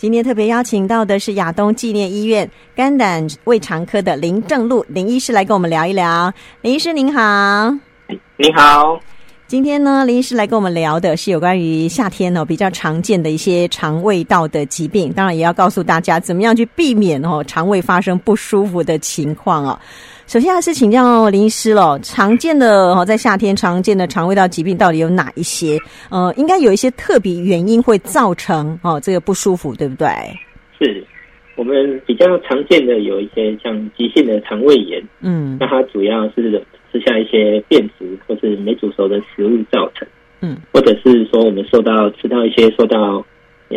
今天特别邀请到的是亚东纪念医院肝胆胃肠科的林正禄林医师来跟我们聊一聊。林医师您好，你好。今天呢，林医师来跟我们聊的是有关于夏天哦比较常见的一些肠胃道的疾病，当然也要告诉大家怎么样去避免哦肠胃发生不舒服的情况哦。首先还是请教林医师喽，常见的哦，在夏天常见的肠胃道疾病到底有哪一些？呃，应该有一些特别原因会造成哦这个不舒服，对不对？是我们比较常见的有一些像急性的肠胃炎，嗯，那它主要是吃下一些变质或是没煮熟的食物造成，嗯，或者是说我们受到吃到一些受到呃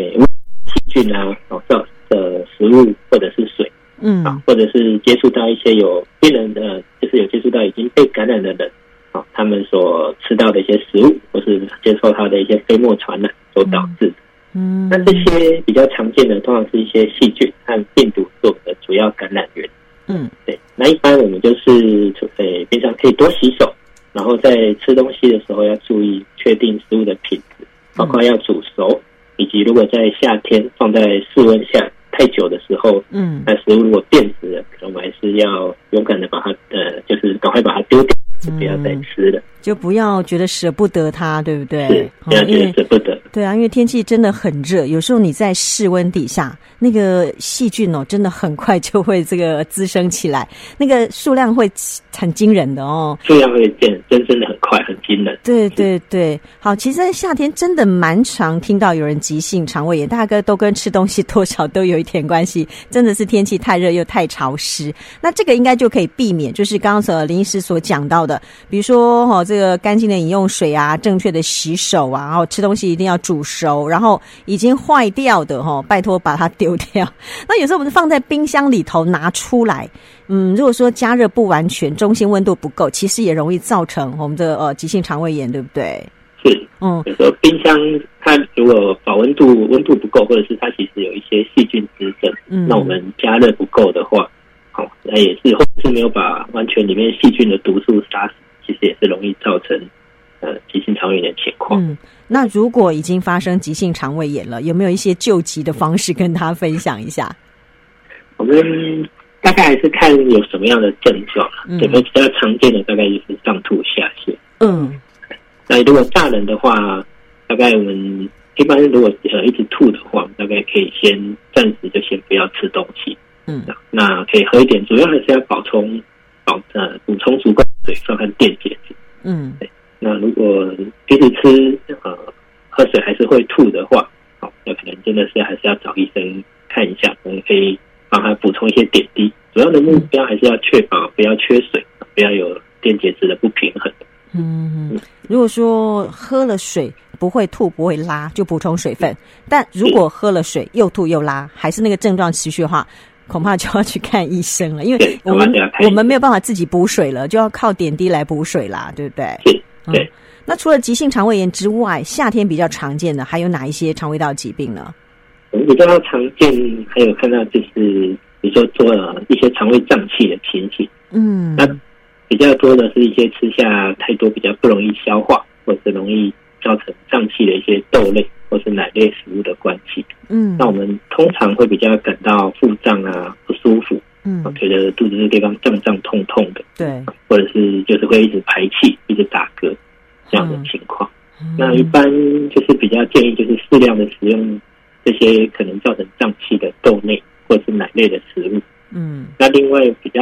细菌啊哦造的食物或者是水。嗯，啊，或者是接触到一些有病人的，就是有接触到已经被感染的人，啊，他们所吃到的一些食物，或是接受他的一些飞沫传染所导致的。嗯，那这些比较常见的，通常是一些细菌和病毒做的主要感染源。嗯，对。那一般我们就是，呃，平常可以多洗手，然后在吃东西的时候要注意确定食物的品质，包括要煮熟，以及如果在夏天放在室温下。太久的时候，嗯，那食物如果变质了，可能我们还是要勇敢的把它，呃，就是赶快把它丢掉，就不要再吃了。就不要觉得舍不得它，对不对？是，不要觉得舍不得。对啊，因为天气真的很热，有时候你在室温底下，那个细菌哦，真的很快就会这个滋生起来，那个数量会很惊人的哦。数量会变，真真的很快，很惊人。对对对，好，其实，在夏天真的蛮常听到有人急性肠胃炎，大概都跟吃东西多少都有一点关系。真的是天气太热又太潮湿，那这个应该就可以避免，就是刚刚所林医师所讲到的，比如说哈、哦。这个干净的饮用水啊，正确的洗手啊，然后吃东西一定要煮熟，然后已经坏掉的哈，拜托把它丢掉。那有时候我们放在冰箱里头拿出来，嗯，如果说加热不完全，中心温度不够，其实也容易造成我们的呃急性肠胃炎，对不对？是，嗯，有时候冰箱它如果保温度温度不够，或者是它其实有一些细菌滋生，嗯，那我们加热不够的话，好，那也是或者是没有把完全里面细菌的毒素杀死。其实也是容易造成呃急性肠胃炎的情况。嗯，那如果已经发生急性肠胃炎了，有没有一些救急的方式跟他分享一下？我们大概还是看有什么样的症状，嗯、有没有比较常见的，大概就是上吐下泻。嗯，那如果大人的话，大概我们一般如果呃一直吐的话，大概可以先暂时就先不要吃东西。嗯，那可以喝一点，主要还是要补充。保呃补充足够水分和电解吃呃喝水还是会吐的话，好，那可能真的是还是要找医生看一下，我们可以帮他补充一些点滴。主要的目标还是要确保不要缺水，不要有电解质的不平衡。嗯，如果说喝了水不会吐不会拉，就补充水分；但如果喝了水又吐又拉，还是那个症状持续的话。恐怕就要去看医生了，因为我们我们没有办法自己补水了，就要靠点滴来补水啦，对不对？对。那除了急性肠胃炎之外，夏天比较常见的还有哪一些肠胃道疾病呢？我们比较常见，还有看到就是，比如说做了一些肠胃胀气的情形。嗯。那比较多的是一些吃下太多比较不容易消化，或者是容易造成胀气的一些豆类。或是奶类食物的关系，嗯，那我们通常会比较感到腹胀啊，不舒服，嗯，觉得肚子这地方胀胀痛痛的，对，或者是就是会一直排气，一直打嗝这样的情况。嗯，那一般就是比较建议就是适量的食用这些可能造成胀气的豆类或者是奶类的食物，嗯，那另外比较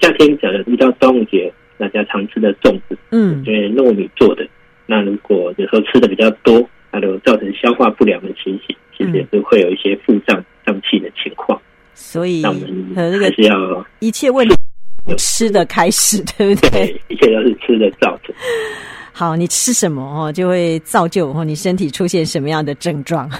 夏天的遇到端午节大家常吃的粽子，嗯，因为糯米做的，那如果有时候吃的比较多。它就造成消化不良的情形，其实也是会有一些腹胀、胀气的情况。所以，那我们还是要一切问题吃的开始，对不对？对，一切都是吃的造成。好，你吃什么哦，就会造就哦，你身体出现什么样的症状。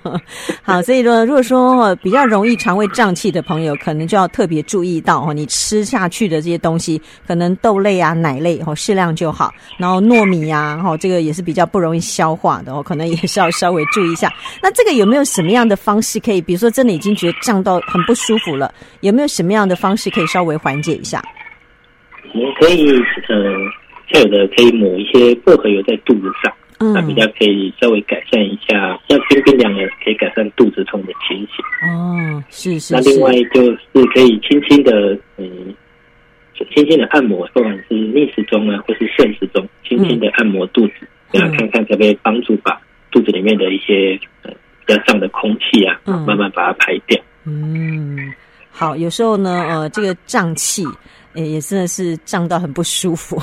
好，所以说，如果说比较容易肠胃胀气的朋友，可能就要特别注意到哦，你吃下去的这些东西，可能豆类啊、奶类哦，适量就好。然后糯米呀，哈，这个也是比较不容易消化的哦，可能也是要稍微注意一下。那这个有没有什么样的方式可以，比如说真的已经觉得胀到很不舒服了，有没有什么样的方式可以稍微缓解一下？我可以呃。像有的可以抹一些薄荷油在肚子上，嗯，那比较可以稍微改善一下，像冰冰凉的可以改善肚子痛的情形。哦，是是。那另外就是可以轻轻的，嗯，轻轻的按摩，不管是逆时钟啊，或是顺时钟，轻轻的按摩肚子，然后、嗯、看看可不可以帮助把肚子里面的一些呃比较胀的空气啊，嗯、慢慢把它排掉。嗯，好，有时候呢，呃，这个胀气。也真的是胀到很不舒服，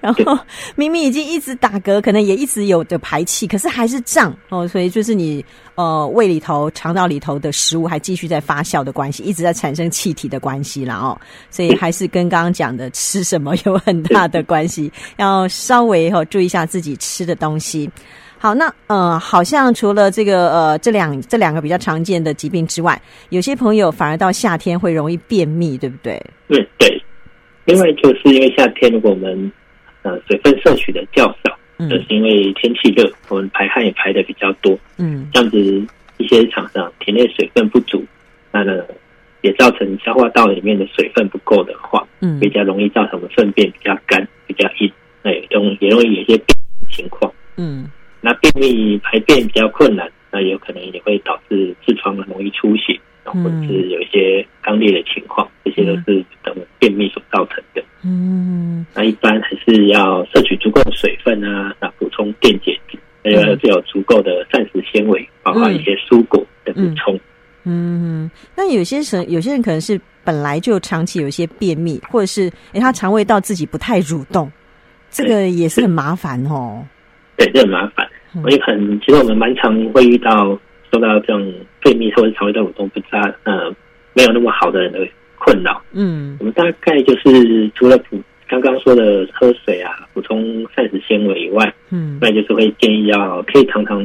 然后明明已经一直打嗝，可能也一直有的排气，可是还是胀哦。所以就是你呃胃里头、肠道里头的食物还继续在发酵的关系，一直在产生气体的关系啦哦。所以还是跟刚刚讲的吃什么有很大的关系，要稍微哈、哦、注意一下自己吃的东西。好，那呃，好像除了这个呃这两这两个比较常见的疾病之外，有些朋友反而到夏天会容易便秘，对不对？嗯，对。另外就是因为夏天，我们呃水分摄取的较少，嗯，就是因为天气热，我们排汗也排的比较多，嗯，这样子一些厂商体内水分不足，那呢也造成消化道里面的水分不够的话，嗯，比较容易造成我们粪便比较干、比较硬，那也容也容易有一些便秘情况，嗯，那便秘排便比较困难，那有可能也会导致痔疮容易出血。或者是有一些肛裂的情况，这些都是等便秘所造成的。嗯，那一般还是要摄取足够的水分啊，那补充电解质，还有就有足够的膳食纤维，包括一些蔬果的补充。嗯，那有些时有些人可能是本来就长期有一些便秘，或者是哎他肠胃道自己不太蠕动，这个也是很麻烦哦。对，这很麻烦，所以很其实我们蛮常会遇到。受到这种便秘或者肠胃道蠕动不佳，呃，没有那么好的人的困扰。嗯，我们大概就是除了补刚刚说的喝水啊，补充膳食纤维以外，嗯，那就是会建议要可以常常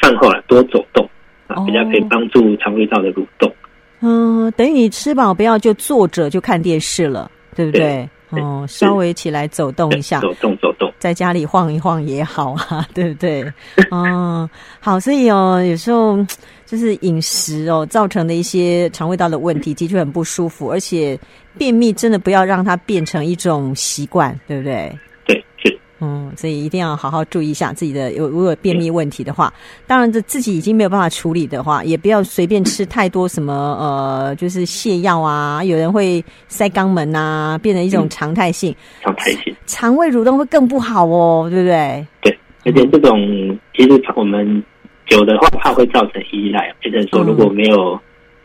饭后啊多走动啊，比较可以帮助肠胃道的蠕动。嗯，等于你吃饱不要就坐着就看电视了，对不对？对哦，稍微起来走动一下，走动走动，在家里晃一晃也好啊，对不对？哦，好，所以哦，有时候就是饮食哦造成的一些肠胃道的问题，的确很不舒服，而且便秘真的不要让它变成一种习惯，对不对？嗯，所以一定要好好注意一下自己的有如果便秘问题的话，当然这自己已经没有办法处理的话，也不要随便吃太多什么呃，就是泻药啊，有人会塞肛门啊，变成一种常态性，常态性，肠胃蠕动会更不好哦，对不对？对，而且这种其实我们久的话怕会造成依赖，变成说如果没有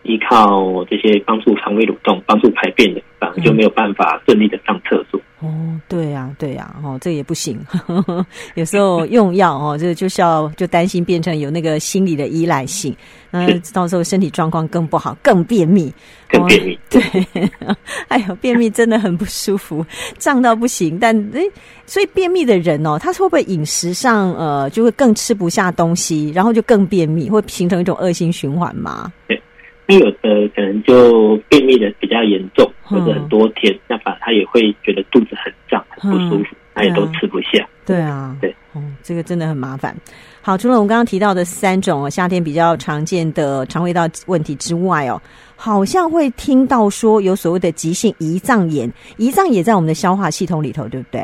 依靠这些帮助肠胃蠕动、帮助排便的，反而就没有办法顺利的上厕所。哦，对呀、啊，对呀、啊，哦，这也不行。呵 呵有时候用药哦，这就是要就担心变成有那个心理的依赖性，那到时候身体状况更不好，更便秘，更便秘。对，哎呦，便秘真的很不舒服，胀到不行。但哎，所以便秘的人哦，他会不会饮食上呃就会更吃不下东西，然后就更便秘，会形成一种恶性循环吗？对。那有的可能就便秘的比较严重，或者很多天，那反而他也会觉得肚子很胀，很不舒服，他也都吃不下。对啊，对，哦，这个真的很麻烦。好，除了我们刚刚提到的三种夏天比较常见的肠胃道问题之外哦，好像会听到说有所谓的急性胰脏炎，胰脏也在我们的消化系统里头，对不对？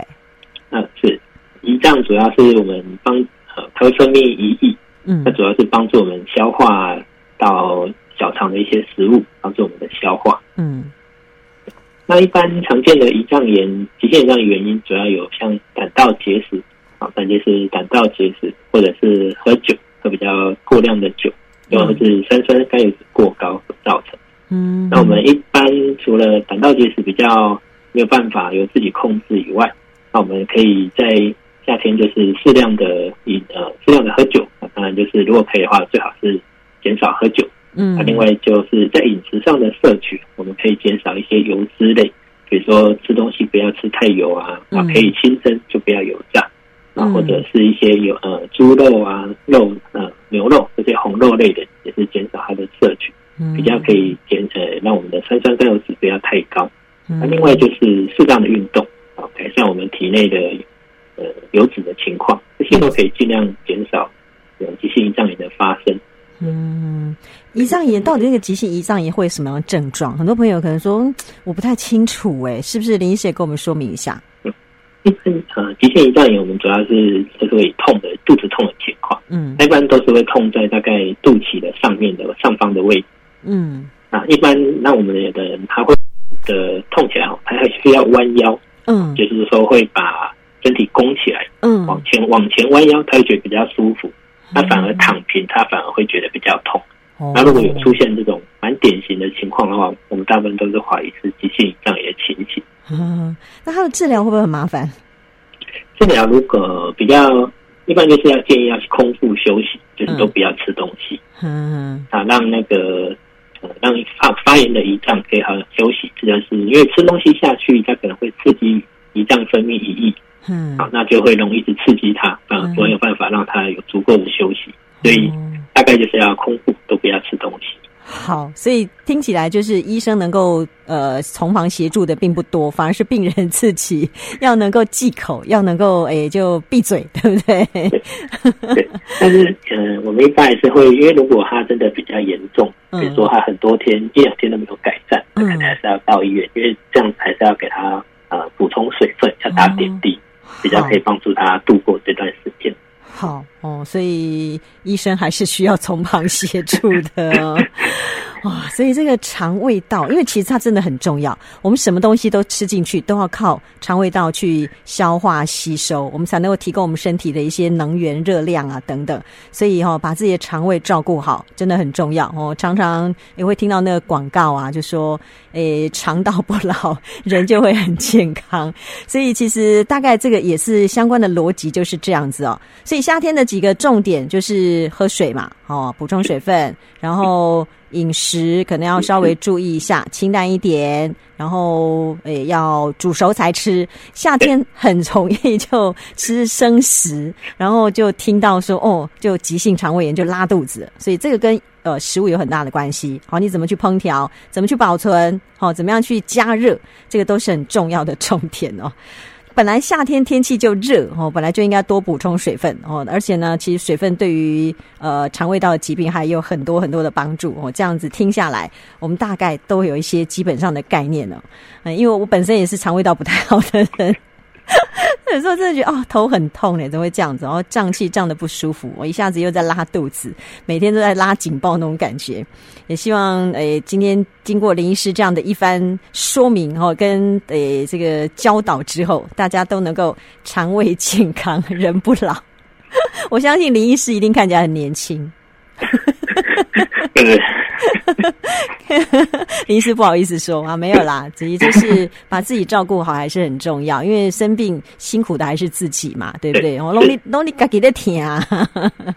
嗯，是，胰脏主要是我们帮呃，它会分泌胰液，嗯，它主要是帮助我们消化到。小肠的一些食物帮助我们的消化。嗯，那一般常见的胰脏炎、急性胰脏原因主要有像胆道结石啊，胆结石、胆道结石，或者是喝酒喝比较过量的酒，或者是三酸甘油酯过高所造成。嗯，那我们一般除了胆道结石比较没有办法由自己控制以外，那我们可以在夏天就是适量的饮呃适量的喝酒，当然就是如果可以的话，最好是减少喝酒。嗯，那另外就是在饮食上的摄取，我们可以减少一些油脂类，比如说吃东西不要吃太油啊，啊可以清蒸就不要油炸，啊或者是一些有呃猪肉啊肉呃牛肉这些红肉类的，也是减少它的摄取，嗯。比较可以减呃让我们的三酸甘油脂不要太高。那另外就是适当的运动啊，改善我们体内的呃油脂的情况，这些都可以尽量减少有急性胰脏炎的发生。嗯，胰脏炎到底那个急性胰脏炎会有什么样的症状？很多朋友可能说我不太清楚，哎，是不是林医师也跟我们说明一下？一般呃，急性胰脏炎我们主要是就是会痛的肚子痛的情况，嗯，一般都是会痛在大概肚脐的上面的上方的位置，嗯，啊，一般那我们有的人他会的痛起来，他还需要弯腰，嗯，就是说会把身体弓起来，嗯，往前往前弯腰，他会觉得比较舒服，他反而躺平，他反而会。那如果有出现这种蛮典型的情况的话，我们大部分都是怀疑是急性胰脏炎的情形。嗯，那它的治疗会不会很麻烦？治疗如果比较一般，就是要建议要空腹休息，就是都不要吃东西。嗯，啊，让那个呃让发发炎的胰脏可以好好休息。这就是因为吃东西下去，它可能会刺激胰脏分泌胰液。嗯，好，那就会容易一直刺激它，啊，没有办法让它有足够的休息，所以。大概就是要空腹，都不要吃东西。好，所以听起来就是医生能够呃从旁协助的并不多，反而是病人自己要能够忌口，要能够哎就闭嘴，对不对？对。对。但是嗯、呃，我们一般还是会，因为如果他真的比较严重，比如说他很多天一两天都没有改善，可能还是要到医院，因为这样还是要给他呃补充水分，要打点滴，哦、比较可以帮助他度过这段时间。好哦，所以医生还是需要从旁协助的。哇，所以这个肠胃道，因为其实它真的很重要。我们什么东西都吃进去，都要靠肠胃道去消化吸收，我们才能够提供我们身体的一些能源、热量啊等等。所以哈、哦，把自己的肠胃照顾好，真的很重要哦。常常也会听到那个广告啊，就说诶，肠道不老，人就会很健康。所以其实大概这个也是相关的逻辑，就是这样子哦。所以夏天的几个重点就是喝水嘛，哦，补充水分，然后。饮食可能要稍微注意一下，清淡一点，然后诶要煮熟才吃。夏天很容易就吃生食，然后就听到说哦，就急性肠胃炎就拉肚子，所以这个跟呃食物有很大的关系。好，你怎么去烹调，怎么去保存，好，怎么样去加热，这个都是很重要的重点哦。本来夏天天气就热哦，本来就应该多补充水分哦，而且呢，其实水分对于呃肠胃道的疾病还有很多很多的帮助哦。这样子听下来，我们大概都有一些基本上的概念了。嗯，因为我本身也是肠胃道不太好的人。有时候真的觉得哦，头很痛嘞，怎么会这样子？然后胀气胀得不舒服，我一下子又在拉肚子，每天都在拉警报那种感觉。也希望诶，今天经过林医师这样的一番说明哦，跟诶这个教导之后，大家都能够肠胃健康，人不老。我相信林医师一定看起来很年轻。林医师不好意思说啊，没有啦，只是就是把自己照顾好还是很重要，因为生病辛苦的还是自己嘛，对不对？我拢你拢你自己的天啊！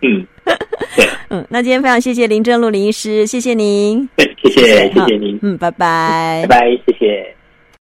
嗯，嗯，那今天非常谢谢林正路林医师，谢谢您，谢谢谢谢您，嗯，拜拜，拜拜，谢谢。